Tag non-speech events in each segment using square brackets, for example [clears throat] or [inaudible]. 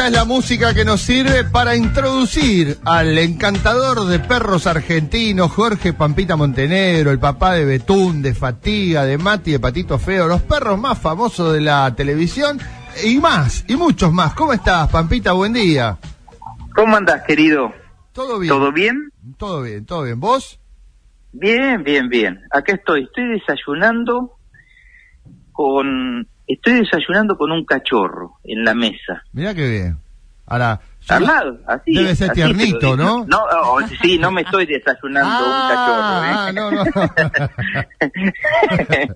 esta es la música que nos sirve para introducir al encantador de perros argentinos, Jorge Pampita Montenegro, el papá de Betún, de Fatiga, de Mati, de Patito Feo, los perros más famosos de la televisión y más, y muchos más. ¿Cómo estás, Pampita? Buen día. ¿Cómo andás, querido? ¿Todo bien? ¿Todo bien? Todo bien, todo bien. ¿Vos? Bien, bien, bien. Acá estoy. Estoy desayunando con... Estoy desayunando con un cachorro en la mesa. Mirá qué bien. Ahora, yo- Al lado, así. Debe ser así tiernito. ¿no? No, oh, sí, no me estoy desayunando Ah, un no, no. cachorro, [laughs] ¿eh?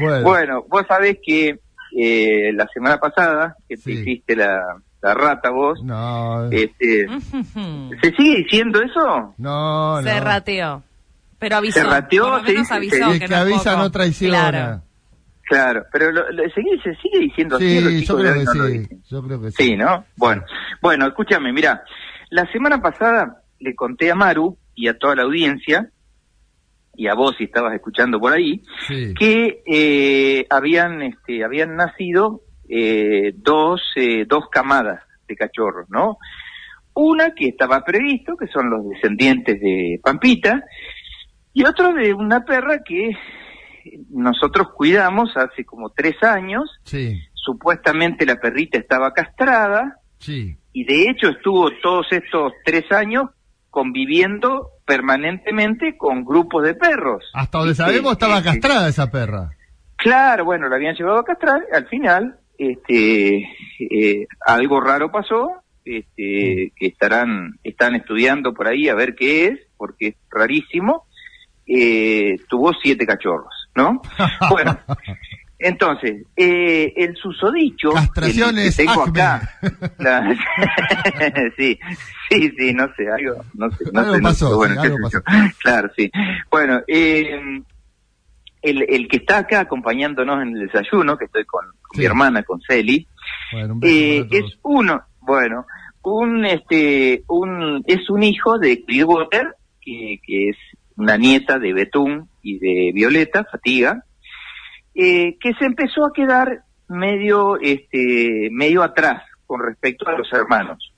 bueno, bueno, vos sabés que eh, la semana pasada, que te hiciste la, la rata vos, no, este, [laughs] ¿se sigue diciendo eso? no, Se no. rateó. Pero avisó. Se rateó, Por lo menos sí, avisó sí, Y es que no avisa poco. no traiciona. Claro. Claro, pero lo, lo- ¿se, sigue, se sigue diciendo así, los Sí, yo de no lo sí. dicen. Yo creo que sí. Sí, ¿no? Bueno, bueno, escúchame, mira, la semana pasada le conté a Maru y a toda la audiencia, y a vos si estabas escuchando por ahí, Sí. que eh, habían, este, habían nacido eh, dos, eh, dos camadas de cachorros, ¿no? Una que estaba previsto, que son los descendientes de Pampita, y otro de una perra que nosotros cuidamos hace como tres años, Sí, supuestamente la perrita estaba castrada, sí. y de hecho estuvo todos estos tres años conviviendo permanentemente con grupos de perros. Hasta donde sabemos estaba Este, castrada esa perra. Claro, bueno, la habían llevado a castrar, al final este, eh, algo raro pasó, este, que estarán, están estudiando por ahí a ver qué es, porque es rarísimo, eh, tuvo siete cachorros, ¿no? [laughs] Bueno, entonces, eh, el susodicho, el que Castraciones tengo Acme. acá, [laughs] la- [laughs] sí, sí, sí, no sé, algo, no sé, no Algo sé, no pasó, sé, bueno, sí, algo pasó. Claro, sí. Bueno, eh, el, el que está acá acompañándonos en el desayuno, que estoy con, con Sí. mi hermana, con Celi, Bueno, un beso eh, es uno, bueno, un este, un es un hijo de Clearwater, que, que es una nieta de Betún y de Violeta, Fatiga, eh, que se empezó a quedar medio, este, medio atrás con respecto a los hermanos,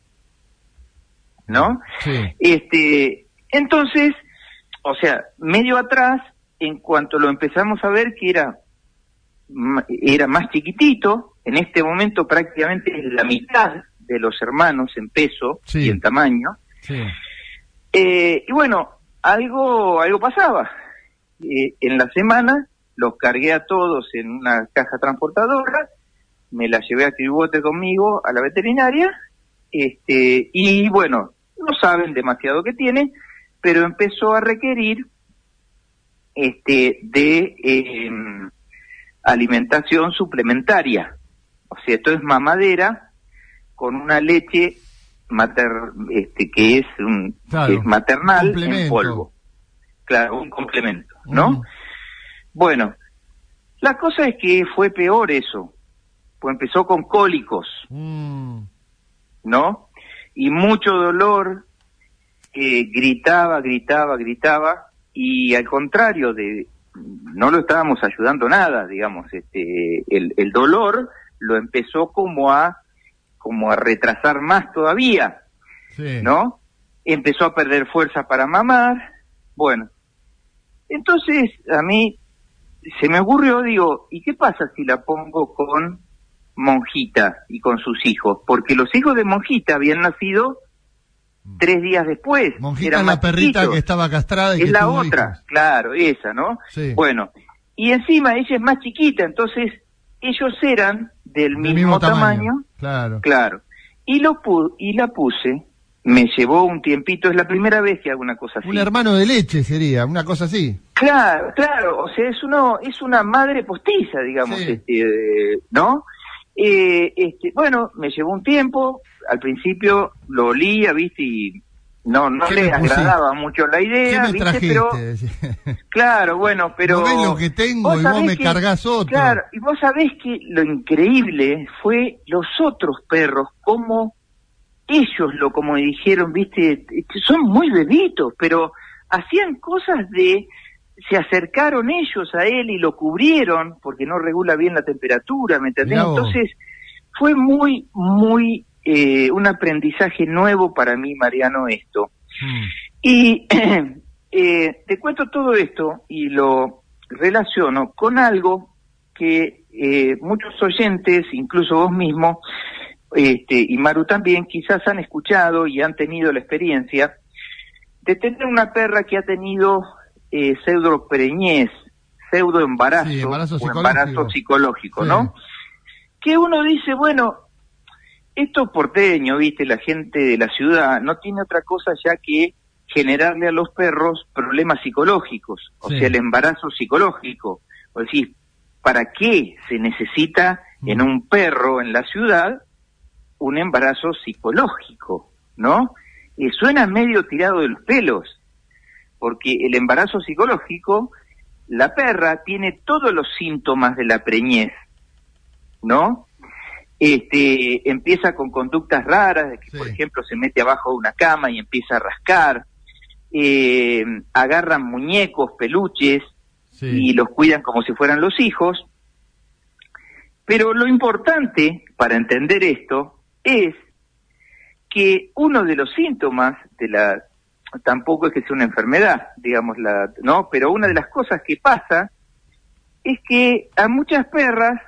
¿no? Sí, Este, entonces, o sea, medio atrás, en cuanto lo empezamos a ver que era, era más chiquitito, en este momento prácticamente es la mitad de los hermanos en peso Sí. y en tamaño. sí. Eh, y bueno, algo, algo pasaba. Eh, en la semana los cargué a todos en una caja transportadora, me la llevé a Tribote conmigo a la veterinaria, este, y bueno, no saben demasiado qué tiene, pero empezó a requerir este de eh, alimentación suplementaria. O sea, esto es mamadera con una leche mater, este, que es, un, Claro, que es maternal en complemento. polvo. Claro, un complemento, ¿no? Bueno, la cosa es que fue peor eso. Pues empezó con cólicos, Mm, ¿no? Y mucho dolor, eh, gritaba, gritaba, gritaba, y al contrario de, no lo estábamos ayudando nada, digamos, este, el, el dolor lo empezó como a, como a retrasar más todavía, sí. ¿no? Empezó a perder fuerza para mamar, bueno, entonces a mí se me ocurrió, digo, ¿y qué pasa si la pongo con Monjita y con sus hijos? Porque los hijos de Monjita habían nacido tres días después. Monjita es la perrita chiquitos. que estaba castrada y Es que la otra, hijos. claro, esa, ¿no? Sí. Bueno, y encima ella es más chiquita, entonces ellos eran del mismo, tamaño, Claro. claro. Y lo pu y la puse, me llevó un tiempito, es la primera vez que hago una cosa así. Un hermano de leche sería, una cosa así. Claro, claro, o sea, es uno, es una madre postiza, digamos, Sí. este, ¿no? Eh, este, bueno, me llevó un tiempo, al principio lo olía, viste, y no, no ¿Qué le agradaba mucho la ¿Qué idea, me viste, pero, [laughs] claro, bueno, pero... ¿No ves lo que tengo y vos me que- cargas otro? Claro, y vos sabés que lo increíble fue los otros perros, como ellos lo, como dijeron, viste, son muy bebitos, pero hacían cosas de, se acercaron ellos a él y lo cubrieron, porque no regula bien la temperatura, ¿me entendés? Entonces, fue muy, muy eh, un aprendizaje nuevo para mí, Mariano, esto. Mm. Y [clears throat] eh, te cuento todo esto y lo relaciono con algo que eh, muchos oyentes, incluso vos mismo, este, y Maru también, quizás han escuchado y han tenido la experiencia de tener una perra que ha tenido eh, pseudo preñez, pseudo embarazo, Sí, embarazo o psicológico. embarazo psicológico, Sí. ¿no? Que uno dice, bueno, esto porteño, viste, la gente de la ciudad no tiene otra cosa ya que generarle a los perros problemas psicológicos, o Sí. sea, el embarazo psicológico. O decir, ¿para qué se necesita en Mm. un perro en la ciudad un embarazo psicológico, ¿no? Eh, suena medio tirado de los pelos, porque el embarazo psicológico, la perra tiene todos los síntomas de la preñez, ¿no? Este, empieza con conductas raras, de que Sí. por ejemplo se mete abajo de una cama y empieza a rascar, eh, agarran muñecos, peluches, Sí. y los cuidan como si fueran los hijos. Pero lo importante para entender esto es que uno de los síntomas de la tampoco es que sea una enfermedad, digamos la, no, pero una de las cosas que pasa es que a muchas perras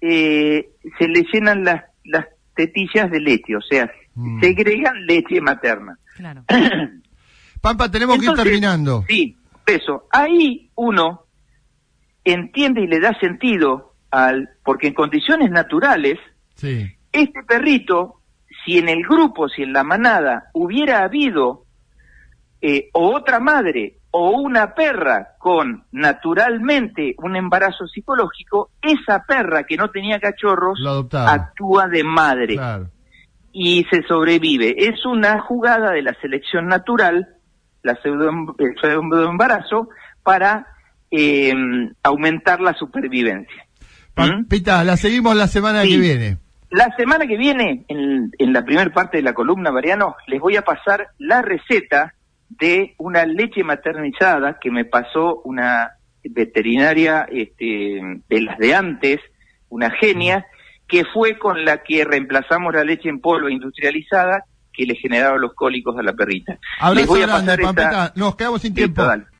eh, se le llenan las las tetillas de leche, o sea, Mm. segregan leche materna. Claro. [clears throat] Pampa, tenemos que ir terminando. Sí, eso. Ahí uno entiende y le da sentido al, porque en condiciones naturales, Sí. este perrito, si en el grupo, si en la manada hubiera habido eh, o otra madre o una perra con naturalmente un embarazo psicológico, esa perra que no tenía cachorros actúa de madre Claro. y se sobrevive. Es una jugada de la selección natural, la pseudo, el pseudo embarazo, para eh, aumentar la supervivencia. ¿Mm? Pampita, la seguimos la semana Sí. que viene. La semana que viene, en, en la primera parte de la columna, Mariano, les voy a pasar la receta de una leche maternizada que me pasó una veterinaria este, de las de antes, una genia, que fue con la que reemplazamos la leche en polvo industrializada que le generaba los cólicos a la perrita. les voy a grande, pasar esta-. Nos quedamos sin tiempo.